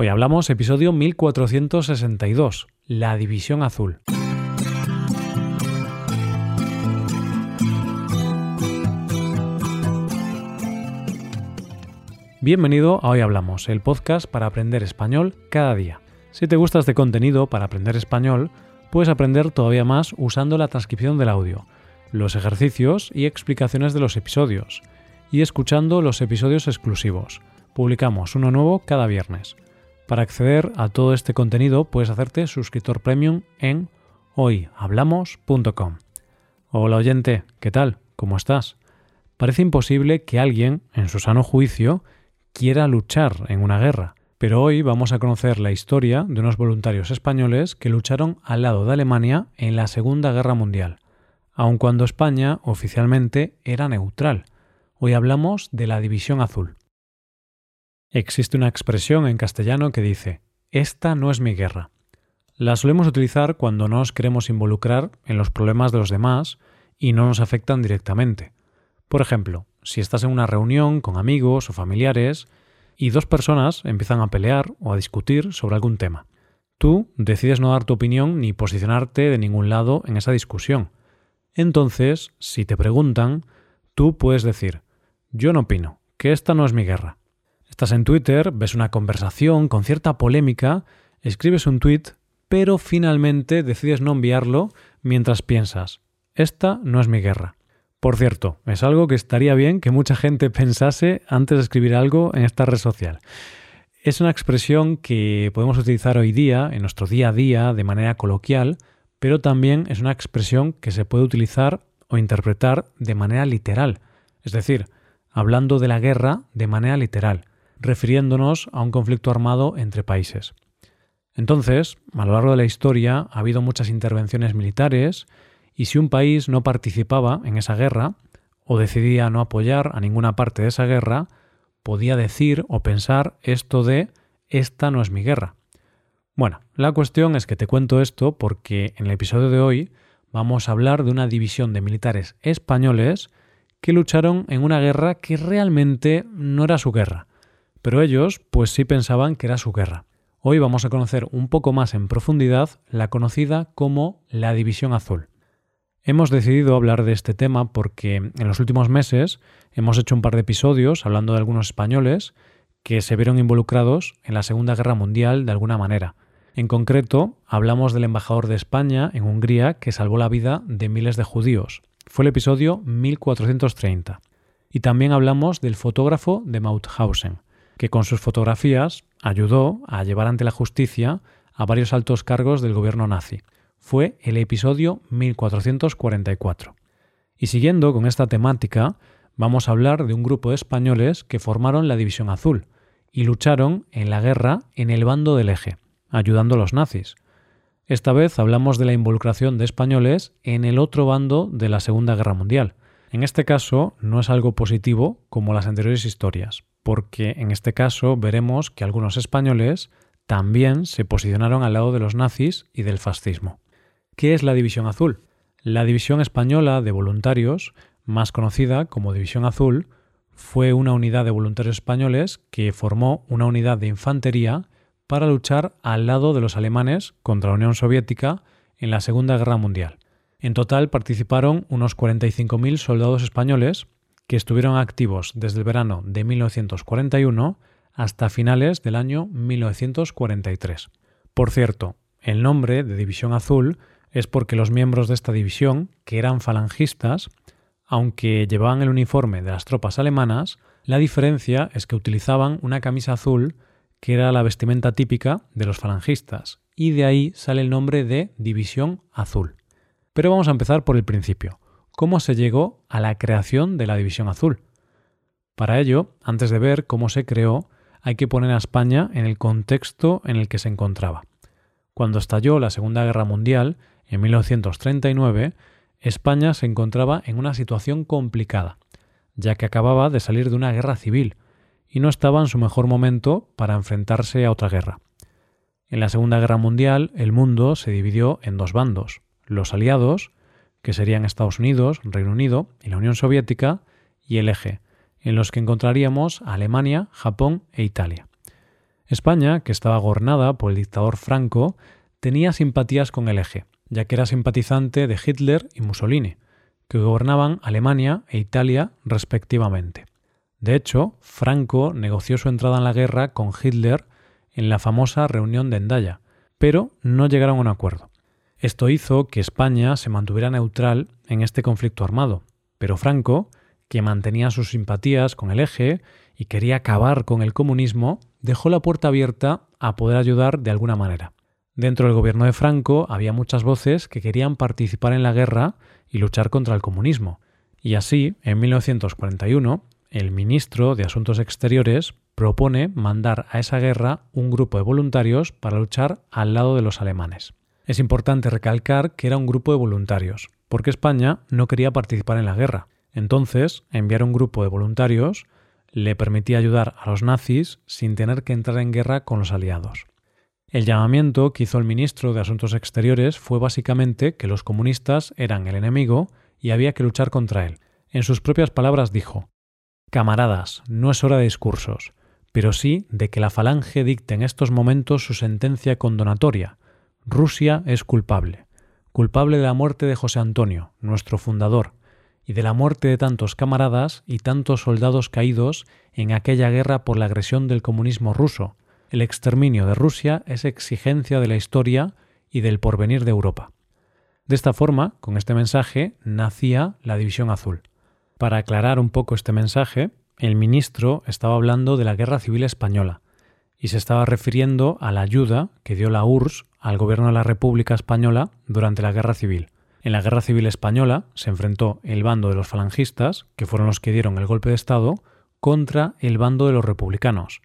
Hoy hablamos episodio 1462, la División Azul. Bienvenido a Hoy Hablamos, el podcast para aprender español cada día. Si te gusta este contenido para aprender español, puedes aprender todavía más usando la transcripción del audio, los ejercicios y explicaciones de los episodios, y escuchando los episodios exclusivos. Publicamos uno nuevo cada viernes. Para acceder a todo este contenido puedes hacerte suscriptor premium en hoyhablamos.com. Hola oyente, ¿qué tal? ¿Cómo estás? Parece imposible que alguien, en su sano juicio, quiera luchar en una guerra. Pero hoy vamos a conocer la historia de unos voluntarios españoles que lucharon al lado de Alemania en la Segunda Guerra Mundial, aun cuando España oficialmente era neutral. Hoy hablamos de la División Azul. Existe una expresión en castellano que dice, esta no es mi guerra. La solemos utilizar cuando no nos queremos involucrar en los problemas de los demás y no nos afectan directamente. Por ejemplo, si estás en una reunión con amigos o familiares y dos personas empiezan a pelear o a discutir sobre algún tema. Tú decides no dar tu opinión ni posicionarte de ningún lado en esa discusión. Entonces, si te preguntan, tú puedes decir, yo no opino, que esta no es mi guerra. Estás en Twitter, ves una conversación con cierta polémica, escribes un tweet, pero finalmente decides no enviarlo mientras piensas, esta no es mi guerra. Por cierto, es algo que estaría bien que mucha gente pensase antes de escribir algo en esta red social. Es una expresión que podemos utilizar hoy día, en nuestro día a día, de manera coloquial, pero también es una expresión que se puede utilizar o interpretar de manera literal, es decir, hablando de la guerra de manera literal, refiriéndonos a un conflicto armado entre países. Entonces, a lo largo de la historia ha habido muchas intervenciones militares, y si un país no participaba en esa guerra, o decidía no apoyar a ninguna parte de esa guerra, podía decir o pensar esto de esta no es mi guerra. Bueno, la cuestión es que te cuento esto porque en el episodio de hoy vamos a hablar de una división de militares españoles que lucharon en una guerra que realmente no era su guerra, pero ellos pues sí pensaban que era su guerra. Hoy vamos a conocer un poco más en profundidad la conocida como la División Azul. Hemos decidido hablar de este tema porque en los últimos meses hemos hecho un par de episodios hablando de algunos españoles que se vieron involucrados en la Segunda Guerra Mundial de alguna manera. En concreto, hablamos del embajador de España en Hungría que salvó la vida de miles de judíos. Fue el episodio 1430. Y también hablamos del fotógrafo de Mauthausen, que con sus fotografías ayudó a llevar ante la justicia a varios altos cargos del gobierno nazi fue el episodio 1444. Y siguiendo con esta temática, vamos a hablar de un grupo de españoles que formaron la División Azul y lucharon en la guerra en el bando del eje, ayudando a los nazis. Esta vez hablamos de la involucración de españoles en el otro bando de la Segunda Guerra Mundial. En este caso no es algo positivo como las anteriores historias, porque en este caso veremos que algunos españoles también se posicionaron al lado de los nazis y del fascismo. ¿Qué es la División Azul? La División Española de Voluntarios, más conocida como División Azul, fue una unidad de voluntarios españoles que formó una unidad de infantería para luchar al lado de los alemanes contra la Unión Soviética en la Segunda Guerra Mundial. En total participaron unos 45.000 soldados españoles que estuvieron activos desde el verano de 1941 hasta finales del año 1943. Por cierto, el nombre de División Azul es porque los miembros de esta división, que eran falangistas, aunque llevaban el uniforme de las tropas alemanas, la diferencia es que utilizaban una camisa azul que era la vestimenta típica de los falangistas, y de ahí sale el nombre de División Azul. Pero vamos a empezar por el principio. ¿Cómo se llegó a la creación de la División Azul? Para ello, antes de ver cómo se creó, hay que poner a España en el contexto en el que se encontraba. Cuando estalló la Segunda Guerra Mundial, en 1939, España se encontraba en una situación complicada, ya que acababa de salir de una guerra civil y no estaba en su mejor momento para enfrentarse a otra guerra. En la Segunda Guerra Mundial el mundo se dividió en dos bandos, los aliados, que serían Estados Unidos, Reino Unido y la Unión Soviética, y el eje, en los que encontraríamos a Alemania, Japón e Italia. España, que estaba gobernada por el dictador Franco, tenía simpatías con el eje, ya que era simpatizante de Hitler y Mussolini, que gobernaban Alemania e Italia respectivamente. De hecho, Franco negoció su entrada en la guerra con Hitler en la famosa reunión de Endaya, pero no llegaron a un acuerdo. Esto hizo que España se mantuviera neutral en este conflicto armado, pero Franco, que mantenía sus simpatías con el eje y quería acabar con el comunismo, dejó la puerta abierta a poder ayudar de alguna manera. Dentro del gobierno de Franco había muchas voces que querían participar en la guerra y luchar contra el comunismo. Y así, en 1941, el ministro de Asuntos Exteriores propone mandar a esa guerra un grupo de voluntarios para luchar al lado de los alemanes. Es importante recalcar que era un grupo de voluntarios, porque España no quería participar en la guerra. Entonces, enviar un grupo de voluntarios le permitía ayudar a los nazis sin tener que entrar en guerra con los aliados. El llamamiento que hizo el ministro de Asuntos Exteriores fue básicamente que los comunistas eran el enemigo y había que luchar contra él. En sus propias palabras dijo Camaradas, no es hora de discursos, pero sí de que la falange dicte en estos momentos su sentencia condonatoria. Rusia es culpable, culpable de la muerte de José Antonio, nuestro fundador, y de la muerte de tantos camaradas y tantos soldados caídos en aquella guerra por la agresión del comunismo ruso. El exterminio de Rusia es exigencia de la historia y del porvenir de Europa. De esta forma, con este mensaje, nacía la División Azul. Para aclarar un poco este mensaje, el ministro estaba hablando de la Guerra Civil Española y se estaba refiriendo a la ayuda que dio la URSS al gobierno de la República Española durante la Guerra Civil. En la Guerra Civil Española se enfrentó el bando de los falangistas, que fueron los que dieron el golpe de Estado, contra el bando de los republicanos,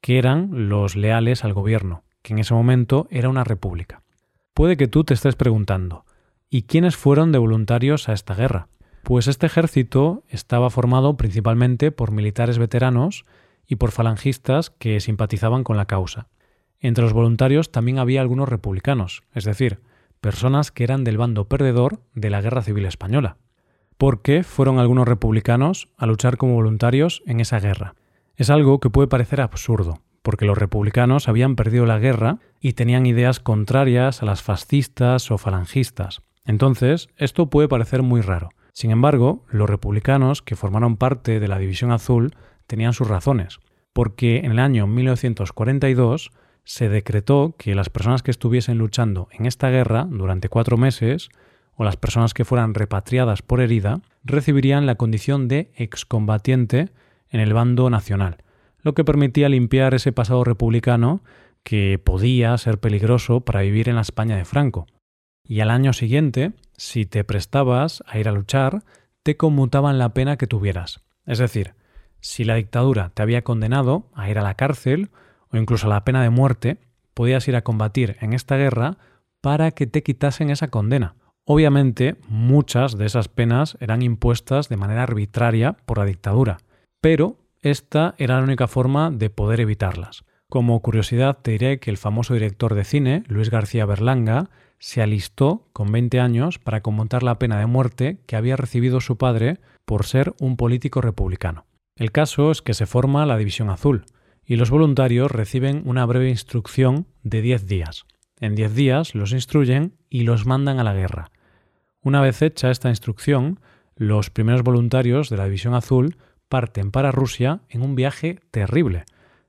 que eran los leales al gobierno, que en ese momento era una república. Puede que tú te estés preguntando, ¿y quiénes fueron de voluntarios a esta guerra? Pues este ejército estaba formado principalmente por militares veteranos y por falangistas que simpatizaban con la causa. Entre los voluntarios también había algunos republicanos, es decir, personas que eran del bando perdedor de la Guerra Civil Española. ¿Por qué fueron algunos republicanos a luchar como voluntarios en esa guerra? Es algo que puede parecer absurdo, porque los republicanos habían perdido la guerra y tenían ideas contrarias a las fascistas o falangistas. Entonces, esto puede parecer muy raro. Sin embargo, los republicanos que formaron parte de la División Azul tenían sus razones, porque en el año 1942 se decretó que las personas que estuviesen luchando en esta guerra durante cuatro meses, o las personas que fueran repatriadas por herida, recibirían la condición de excombatiente en el bando nacional, lo que permitía limpiar ese pasado republicano que podía ser peligroso para vivir en la España de Franco. Y al año siguiente, si te prestabas a ir a luchar, te conmutaban la pena que tuvieras. Es decir, si la dictadura te había condenado a ir a la cárcel o incluso a la pena de muerte, podías ir a combatir en esta guerra para que te quitasen esa condena. Obviamente, muchas de esas penas eran impuestas de manera arbitraria por la dictadura, pero esta era la única forma de poder evitarlas. Como curiosidad te diré que el famoso director de cine, Luis García Berlanga, se alistó con 20 años para conmutar la pena de muerte que había recibido su padre por ser un político republicano. El caso es que se forma la División Azul y los voluntarios reciben una breve instrucción de 10 días. En 10 días los instruyen y los mandan a la guerra. Una vez hecha esta instrucción, los primeros voluntarios de la División Azul parten para Rusia en un viaje terrible.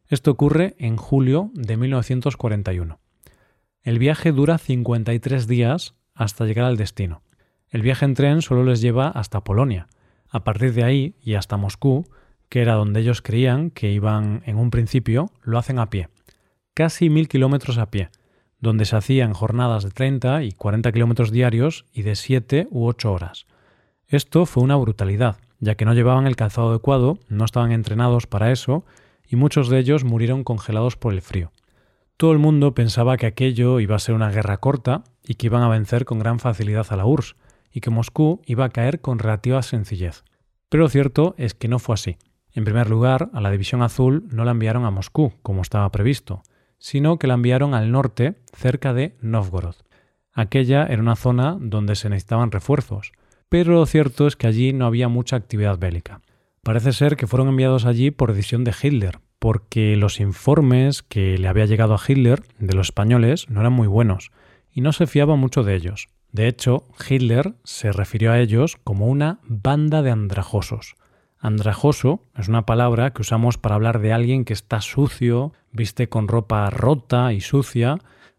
Esto ocurre en julio de 1941. El viaje dura 53 días hasta llegar al destino. El viaje en tren solo les lleva hasta Polonia. A partir de ahí y hasta Moscú, que era donde ellos creían que iban en un principio, lo hacen a pie. Casi mil kilómetros a pie, donde se hacían jornadas de 30 y 40 kilómetros diarios y de 7 u 8 horas. Esto fue una brutalidad, ya que no llevaban el calzado adecuado, no estaban entrenados para eso, y muchos de ellos murieron congelados por el frío. Todo el mundo pensaba que aquello iba a ser una guerra corta y que iban a vencer con gran facilidad a la URSS, y que Moscú iba a caer con relativa sencillez. Pero lo cierto es que no fue así. En primer lugar, a la División Azul no la enviaron a Moscú, como estaba previsto, sino que la enviaron al norte, cerca de Novgorod. Aquella era una zona donde se necesitaban refuerzos, pero lo cierto es que allí no había mucha actividad bélica. Parece ser que fueron enviados allí por decisión de Hitler, porque los informes que le había llegado a Hitler de los españoles no eran muy buenos y no se fiaba mucho de ellos. De hecho, Hitler se refirió a ellos como una banda de andrajosos. Andrajoso es una palabra que usamos para hablar de alguien que está sucio, viste con ropa rota y sucia,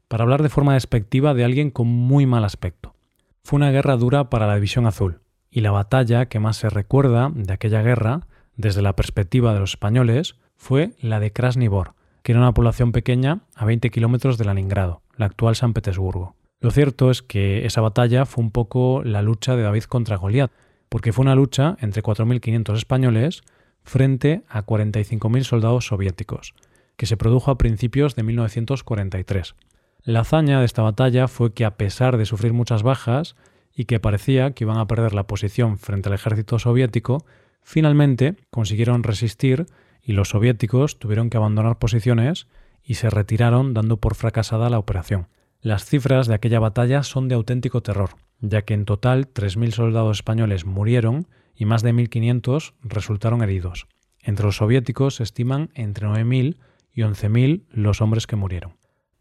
para hablar de forma despectiva de alguien con muy mal aspecto. Fue una guerra dura para la División Azul, y la batalla que más se recuerda de aquella guerra, desde la perspectiva de los españoles, fue la de Krasnivor, que era una población pequeña a 20 kilómetros de Leningrado, la actual San Petersburgo. Lo cierto es que esa batalla fue un poco la lucha de David contra Goliat, porque fue una lucha entre 4.500 españoles frente a 45.000 soldados soviéticos, que se produjo a principios de 1943. La hazaña de esta batalla fue que a pesar de sufrir muchas bajas y que parecía que iban a perder la posición frente al ejército soviético, finalmente consiguieron resistir y los soviéticos tuvieron que abandonar posiciones y se retiraron dando por fracasada la operación. Las cifras de aquella batalla son de auténtico terror, ya que en total 3.000 soldados españoles murieron y más de 1.500 resultaron heridos. Entre los soviéticos se estiman entre 9.000 y 11.000 los hombres que murieron.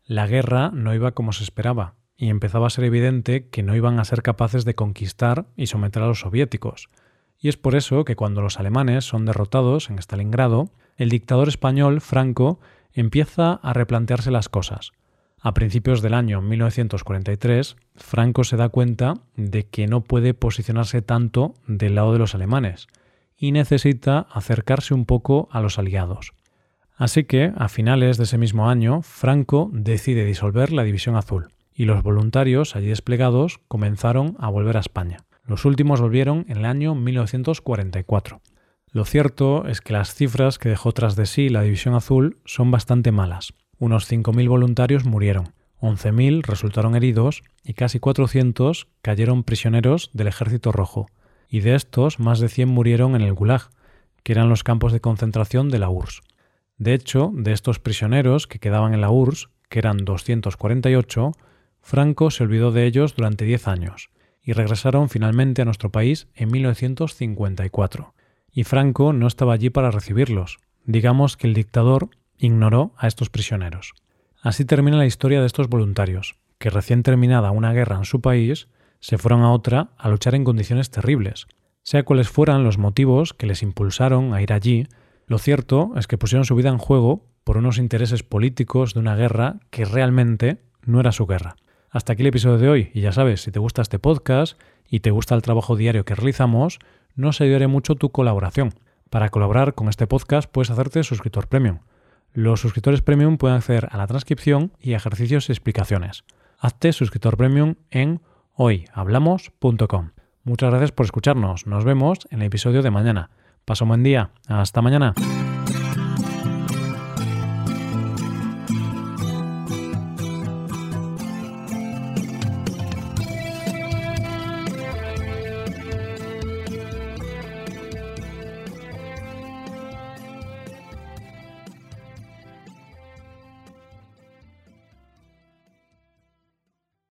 La guerra no iba como se esperaba, y empezaba a ser evidente que no iban a ser capaces de conquistar y someter a los soviéticos, y es por eso que cuando los alemanes son derrotados en Stalingrado, el dictador español, Franco, empieza a replantearse las cosas. A principios del año 1943, Franco se da cuenta de que no puede posicionarse tanto del lado de los alemanes y necesita acercarse un poco a los aliados. Así que, a finales de ese mismo año, Franco decide disolver la División Azul y los voluntarios allí desplegados comenzaron a volver a España. Los últimos volvieron en el año 1944. Lo cierto es que las cifras que dejó tras de sí la División Azul son bastante malas. Unos 5.000 voluntarios murieron, 11.000 resultaron heridos y casi 400 cayeron prisioneros del Ejército Rojo. Y de estos, más de 100 murieron en el Gulag, que eran los campos de concentración de la URSS. De hecho, de estos prisioneros que quedaban en la URSS, que eran 248, Franco se olvidó de ellos durante 10 años y regresaron finalmente a nuestro país en 1954. Y Franco no estaba allí para recibirlos. Digamos que el dictador ignoró a estos prisioneros. Así termina la historia de estos voluntarios, que recién terminada una guerra en su país, se fueron a otra a luchar en condiciones terribles. Sea cuales fueran los motivos que les impulsaron a ir allí, lo cierto es que pusieron su vida en juego por unos intereses políticos de una guerra que realmente no era su guerra. Hasta aquí el episodio de hoy y ya sabes, si te gusta este podcast y te gusta el trabajo diario que realizamos, nos ayudaré mucho tu colaboración. Para colaborar con este podcast puedes hacerte suscriptor premium. Los suscriptores premium pueden acceder a la transcripción y ejercicios y explicaciones. Hazte suscriptor premium en hoyhablamos.com. Muchas gracias por escucharnos. Nos vemos en el episodio de mañana. Paso un buen día. Hasta mañana.